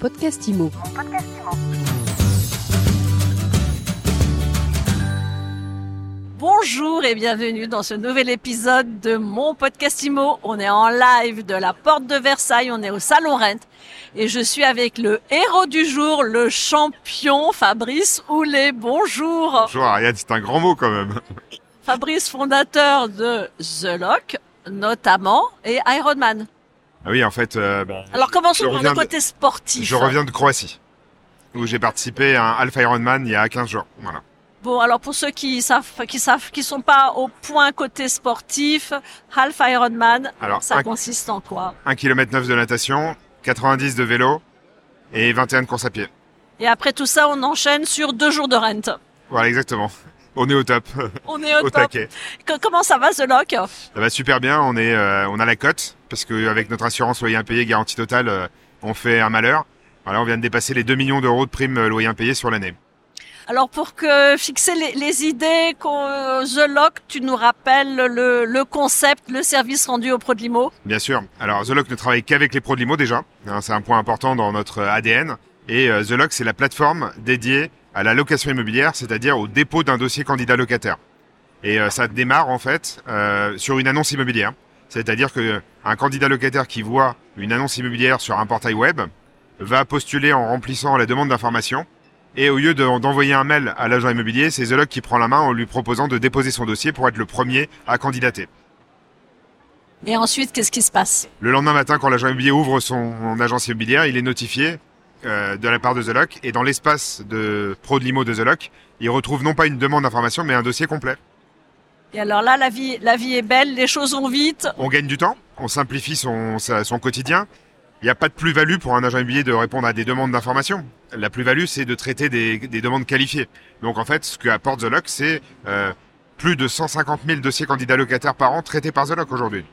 podcast IMO. Bonjour et bienvenue dans ce nouvel épisode de mon podcast IMO. On est en live de la porte de Versailles, on est au Salon Rent et je suis avec le héros du jour, le champion Fabrice Houlet. Bonjour. Bonjour Ariane, c'est un grand mot quand même. Fabrice, fondateur de The Lock notamment et Ironman. Ah oui, en fait. Euh, bah, Alors commençons par le de- côté sportif. Je reviens de Croatie, où j'ai participé à un Alpha Ironman il y a 15 jours. Voilà. Bon, alors pour ceux qui savent, qui savent, qui sont pas au point côté sportif, Half Ironman, Alors, ça un- consiste en quoi? 1 km 9 de natation, 90 de vélo et 21 de course à pied. Et après tout ça, on enchaîne sur deux jours de rent. Voilà, exactement. On est au top, On est au, au top. taquet. Comment ça va, The Lock? Ça va super bien, on est, euh, on a la cote, parce qu'avec notre assurance loyer impayé garantie totale, euh, on fait un malheur. Voilà, on vient de dépasser les 2 millions d'euros de primes euh, loyer impayé sur l'année. Alors pour que fixer les, les idées, The Lock, tu nous rappelles le, le concept, le service rendu au pro de l'IMO. Bien sûr. Alors The Lock ne travaille qu'avec les pros de l'IMO déjà. Hein, c'est un point important dans notre ADN. Et The Lock, c'est la plateforme dédiée à la location immobilière, c'est-à-dire au dépôt d'un dossier candidat locataire. Et euh, ça démarre en fait euh, sur une annonce immobilière. C'est-à-dire que euh, un candidat locataire qui voit une annonce immobilière sur un portail web va postuler en remplissant la demande d'information. Et au lieu de- d'envoyer un mail à l'agent immobilier, c'est The Lock qui prend la main en lui proposant de déposer son dossier pour être le premier à candidater. Et ensuite, qu'est-ce qui se passe? Le lendemain matin, quand l'agent immobilier ouvre son agence immobilière, il est notifié euh, de la part de The Lock. Et dans l'espace de pro de limo de The Lock, il retrouve non pas une demande d'information, mais un dossier complet. Et alors là, la vie, la vie est belle, les choses vont vite. On gagne du temps, on simplifie son, quotidien. Il n'y a pas de plus-value pour un agent immobilier de répondre à des demandes d'information. La plus-value, c'est de traiter des, des demandes qualifiées. Donc en fait, ce que apporte The Lock, c'est euh, plus de 150 000 dossiers candidats locataires par an traités par The Lock aujourd'hui.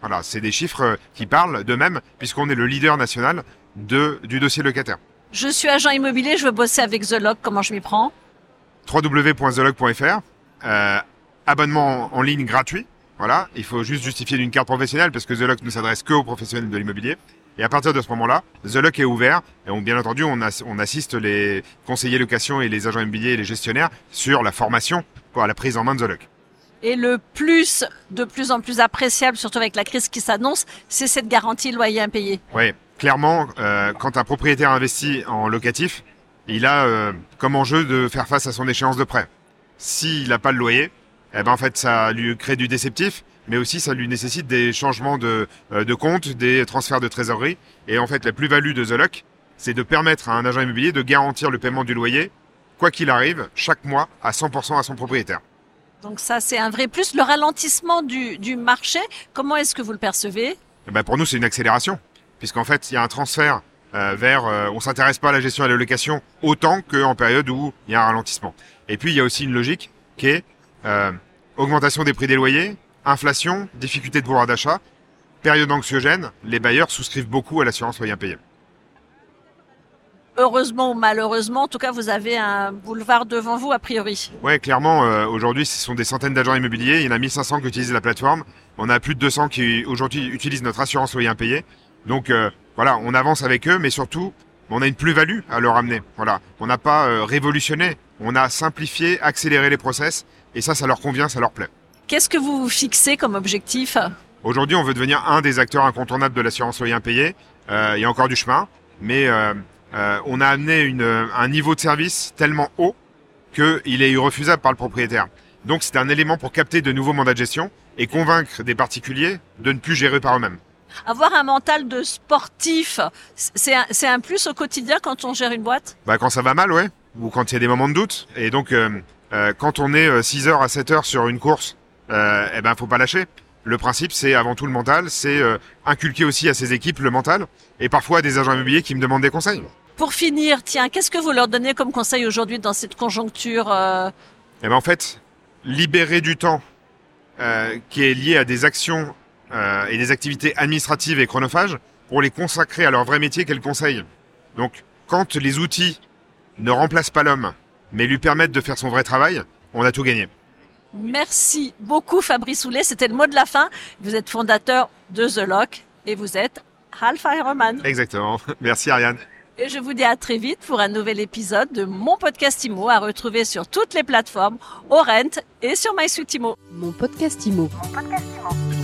Voilà, c'est des chiffres euh, qui parlent d'eux-mêmes, puisqu'on est le leader national de, du dossier locataire. Je suis agent immobilier, je veux bosser avec The Lock, comment je m'y prends? www.thelog.fr, euh, abonnement en ligne gratuit. Voilà, il faut juste justifier d'une carte professionnelle parce que The Lock ne s'adresse que aux professionnels de l'immobilier. Et à partir de ce moment-là, The Lock est ouvert et on, bien entendu, on, ass- on assiste les conseillers location et les agents immobiliers et les gestionnaires sur la formation pour la prise en main de The Lock. Et le plus, de plus en plus appréciable, surtout avec la crise qui s'annonce, c'est cette garantie loyer impayé. Oui, clairement, euh, quand un propriétaire investit en locatif, il a euh, comme enjeu de faire face à son échéance de prêt. S'il n'a pas le loyer, eh ben en fait ça lui crée du déceptif, mais aussi ça lui nécessite des changements de, euh, de compte, des transferts de trésorerie. Et en fait, la plus-value de The Lock, c'est de permettre à un agent immobilier de garantir le paiement du loyer, quoi qu'il arrive, chaque mois à 100% à son propriétaire. Donc ça, c'est un vrai plus. Le ralentissement du, du marché, comment est-ce que vous le percevez? Eh ben pour nous, c'est une accélération, puisqu'en fait, il y a un transfert euh, vers, euh, on s'intéresse pas à la gestion et à la location autant qu'en période où il y a un ralentissement. Et puis, il y a aussi une logique qui est euh, augmentation des prix des loyers, inflation, difficulté de pouvoir d'achat, période anxiogène, les bailleurs souscrivent beaucoup à l'assurance loyer impayé. Heureusement ou malheureusement, en tout cas, vous avez un boulevard devant vous, a priori. Ouais, clairement, euh, aujourd'hui, ce sont des centaines d'agents immobiliers. Il y en a 1500 qui utilisent la plateforme. On a plus de 200 qui aujourd'hui utilisent notre assurance loyer impayé. Donc euh, voilà, on avance avec eux, mais surtout, on a une plus-value à leur amener. Voilà, on n'a pas euh, révolutionné, on a simplifié, accéléré les process, et ça, ça leur convient, ça leur plaît. Qu'est-ce que vous vous fixez comme objectif? Aujourd'hui, on veut devenir un des acteurs incontournables de l'assurance loyer impayé. Euh, il y a encore du chemin, mais euh, on a amené une, un niveau de service tellement haut qu'il est irrefusable par le propriétaire. Donc c'est un élément pour capter de nouveaux mandats de gestion et convaincre des particuliers de ne plus gérer par eux-mêmes. Avoir un mental de sportif, c'est un, un plus au quotidien quand on gère une boîte? Bah, quand ça va mal, ouais, ou quand il y a des moments de doute. Et donc, euh, euh, quand on est 6 heures à 7 heures sur une course, euh, eh ben, faut pas lâcher. Le principe, c'est avant tout le mental, c'est euh, inculquer aussi à ses équipes le mental, et parfois à des agents immobiliers qui me demandent des conseils. Pour finir, tiens, qu'est-ce que vous leur donnez comme conseil aujourd'hui dans cette conjoncture euh, Eh ben, en fait, libérer du temps euh, qui est lié à des actions euh, et des activités administratives et chronophages pour les consacrer à leur vrai métier qu'est le conseil. Donc, quand les outils ne remplacent pas l'homme, mais lui permettent de faire son vrai travail, on a tout gagné. Merci beaucoup Fabrice Houlet, c'était le mot de la fin. Vous êtes fondateur de The Lock et vous êtes Half Ironman. Exactement. Merci Ariane. Et je vous dis à très vite pour un nouvel épisode de mon podcast IMO à retrouver sur toutes les plateformes, au Rent et sur MySuite IMO. Mon podcast IMO. Mon podcast IMO.